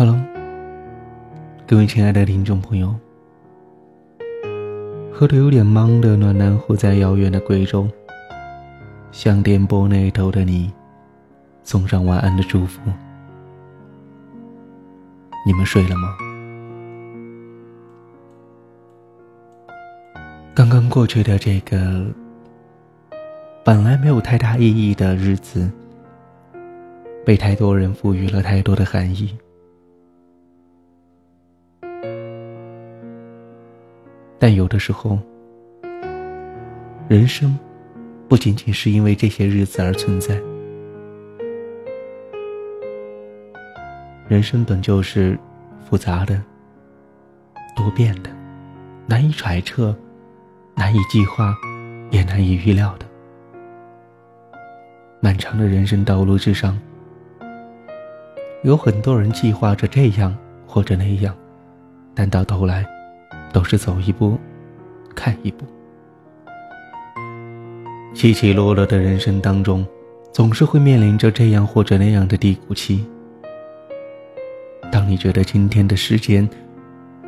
Hello，各位亲爱的听众朋友，喝得有点懵的暖男活在遥远的贵州，向电波那头的你送上晚安的祝福。你们睡了吗？刚刚过去的这个本来没有太大意义的日子，被太多人赋予了太多的含义。但有的时候，人生不仅仅是因为这些日子而存在。人生本就是复杂的、多变的、难以揣测、难以计划，也难以预料的。漫长的人生道路之上，有很多人计划着这样或者那样，但到头来。都是走一步，看一步。起起落落的人生当中，总是会面临着这样或者那样的低谷期。当你觉得今天的时间，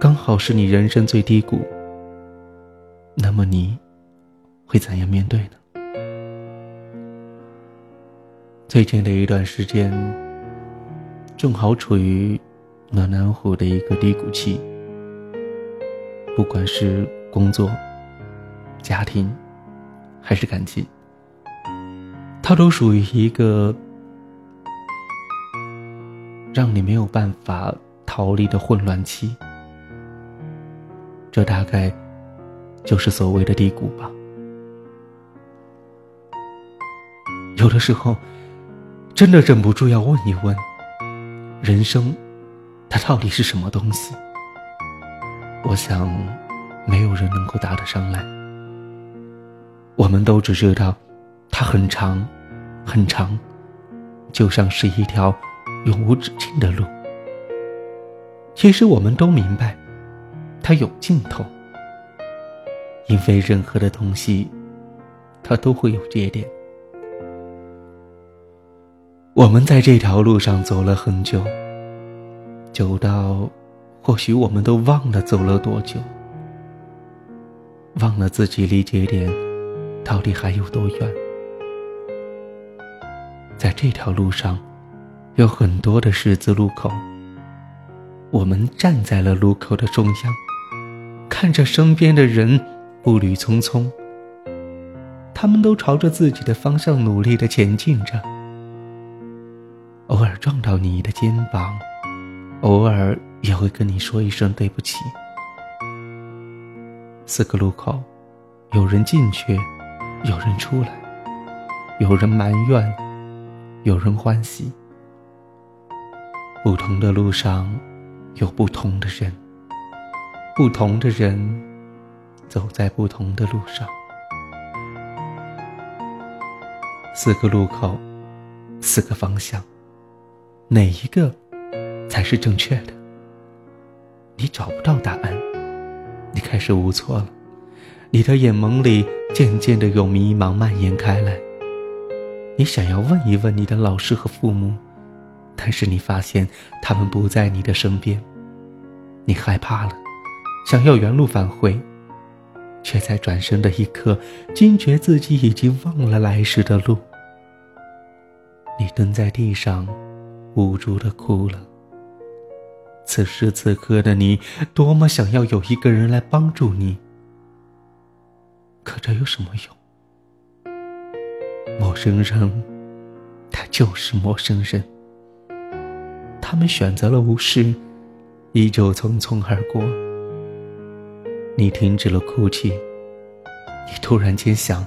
刚好是你人生最低谷，那么你会怎样面对呢？最近的一段时间，正好处于暖男虎的一个低谷期。不管是工作、家庭，还是感情，它都属于一个让你没有办法逃离的混乱期。这大概就是所谓的低谷吧。有的时候，真的忍不住要问一问：人生，它到底是什么东西？我想，没有人能够答得上来。我们都只知道，它很长，很长，就像是一条永无止境的路。其实我们都明白，它有尽头，因为任何的东西，它都会有节点。我们在这条路上走了很久，久到。或许我们都忘了走了多久，忘了自己离节点到底还有多远。在这条路上，有很多的十字路口。我们站在了路口的中央，看着身边的人步履匆匆，他们都朝着自己的方向努力的前进着。偶尔撞到你的肩膀，偶尔。也会跟你说一声对不起。四个路口，有人进去，有人出来，有人埋怨，有人欢喜。不同的路上，有不同的人，不同的人走在不同的路上。四个路口，四个方向，哪一个才是正确的？你找不到答案，你开始无措了，你的眼眸里渐渐的有迷茫蔓延开来。你想要问一问你的老师和父母，但是你发现他们不在你的身边，你害怕了，想要原路返回，却在转身的一刻惊觉自己已经忘了来时的路。你蹲在地上，无助的哭了。此时此刻的你，多么想要有一个人来帮助你。可这有什么用？陌生人，他就是陌生人。他们选择了无视，依旧匆匆而过。你停止了哭泣，你突然间想：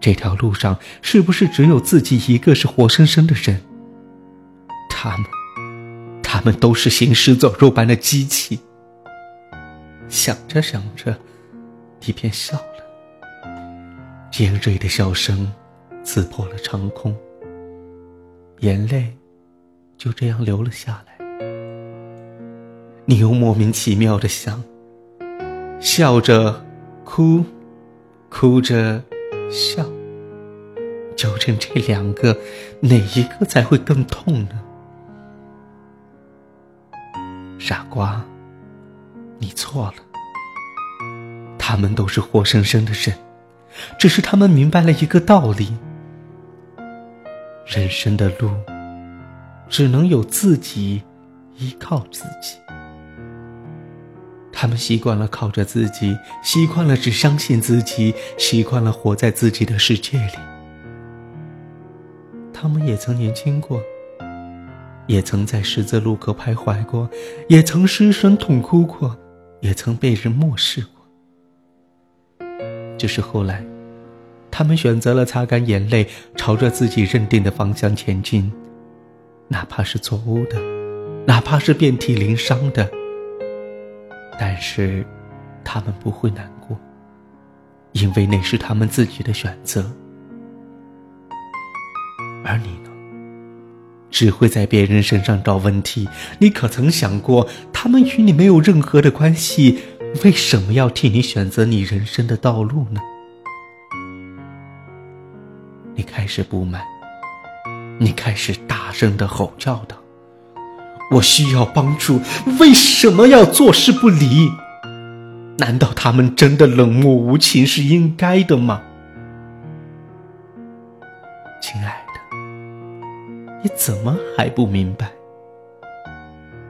这条路上是不是只有自己一个是活生生的人？他们。们都是行尸走肉般的机器。想着想着，你便笑了，尖锐的笑声刺破了长空，眼泪就这样流了下来。你又莫名其妙的想：笑着哭，哭着笑，究竟这两个哪一个才会更痛呢？傻瓜，你错了。他们都是活生生的人，只是他们明白了一个道理：人生的路，只能有自己依靠自己。他们习惯了靠着自己，习惯了只相信自己，习惯了活在自己的世界里。他们也曾年轻过，也曾在十字路口徘徊过，也曾失声痛哭过，也曾被人漠视过。只是后来，他们选择了擦干眼泪，朝着自己认定的方向前进，哪怕是错误的，哪怕是遍体鳞伤的。但是，他们不会难过，因为那是他们自己的选择。而你？只会在别人身上找问题。你可曾想过，他们与你没有任何的关系？为什么要替你选择你人生的道路呢？你开始不满，你开始大声的吼叫道：“我需要帮助，为什么要坐视不理？难道他们真的冷漠无情是应该的吗？”怎么还不明白？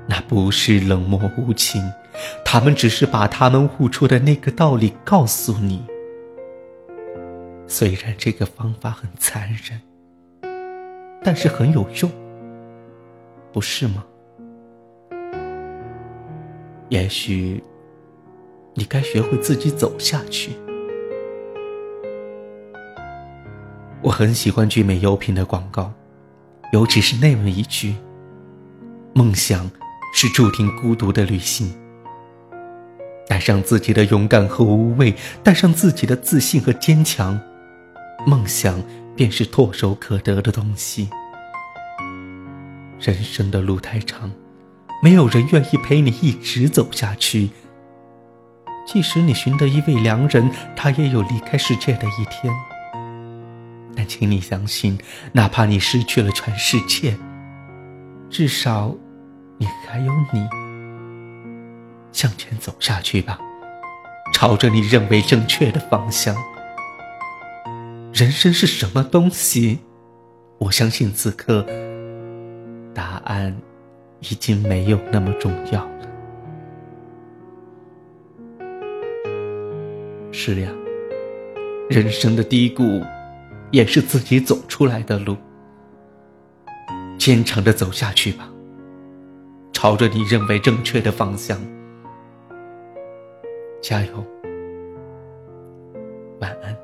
那不是冷漠无情。他们只是把他们悟出的那个道理告诉你。虽然这个方法很残忍，但是很有用，不是吗？也许你该学会自己走下去。我很喜欢聚美优品的广告，尤其是那么一句：“梦想是注定孤独的旅行。”带上自己的勇敢和无畏，带上自己的自信和坚强，梦想便是唾手可得的东西。人生的路太长，没有人愿意陪你一直走下去。即使你寻得一位良人，他也有离开世界的一天。但请你相信，哪怕你失去了全世界，至少，你还有你。向前走下去吧，朝着你认为正确的方向。人生是什么东西？我相信此刻答案已经没有那么重要了。是呀，人生的低谷也是自己走出来的路。坚强的走下去吧，朝着你认为正确的方向。加油，晚安。